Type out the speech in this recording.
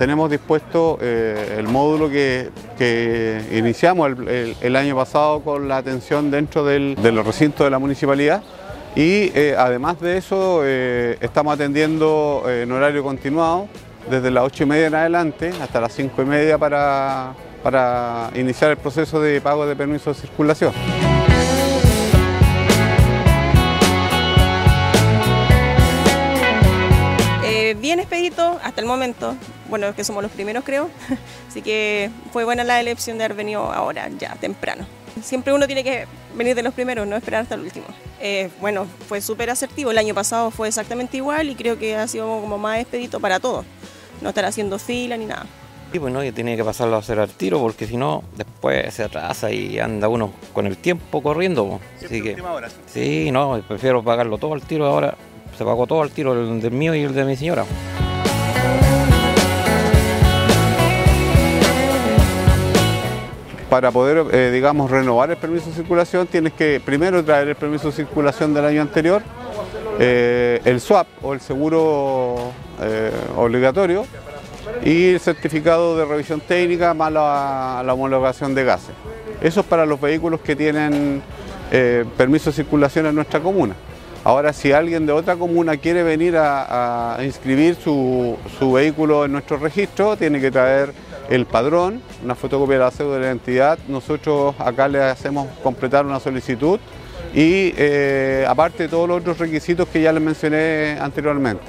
tenemos dispuesto eh, el módulo que, iniciamos el, año pasado con la atención dentro del, de los recintos de la municipalidad y eh, además de eso eh, estamos atendiendo en horario continuado desde las 8 y media en adelante hasta las 5 y media para, para iniciar el proceso de pago de permiso de circulación. Hasta el momento. Bueno, es que somos los primeros creo, así que fue buena la elección de haber venido ahora, ya temprano. Siempre uno tiene que venir de los primeros, no esperar hasta el último. Eh, bueno, fue súper asertivo, el año pasado fue exactamente igual y creo que ha sido como más expedito para todos, no estar haciendo fila ni nada. Y bueno, ya tiene que pasarlo a hacer al tiro porque si no, después se atrasa y anda uno con el tiempo corriendo. Así que, sí, no, prefiero pagarlo todo al tiro ahora se pagó todo el tiro, el del mío y el de mi señora. Para poder, eh, digamos, renovar el permiso de circulación, tienes que primero traer el permiso de circulación del año anterior, eh, el SWAP o el seguro eh, obligatorio y el certificado de revisión técnica más la, la homologación de gases. Eso es para los vehículos que tienen permiso de circulación en nuestra comuna. Ahora, si alguien de otra comuna quiere venir a, inscribir su, vehículo en nuestro registro, tiene que traer el padrón, una fotocopia de la cédula de la identidad. Nosotros acá le hacemos completar una solicitud y eh, aparte de todos los otros requisitos que ya les mencioné anteriormente.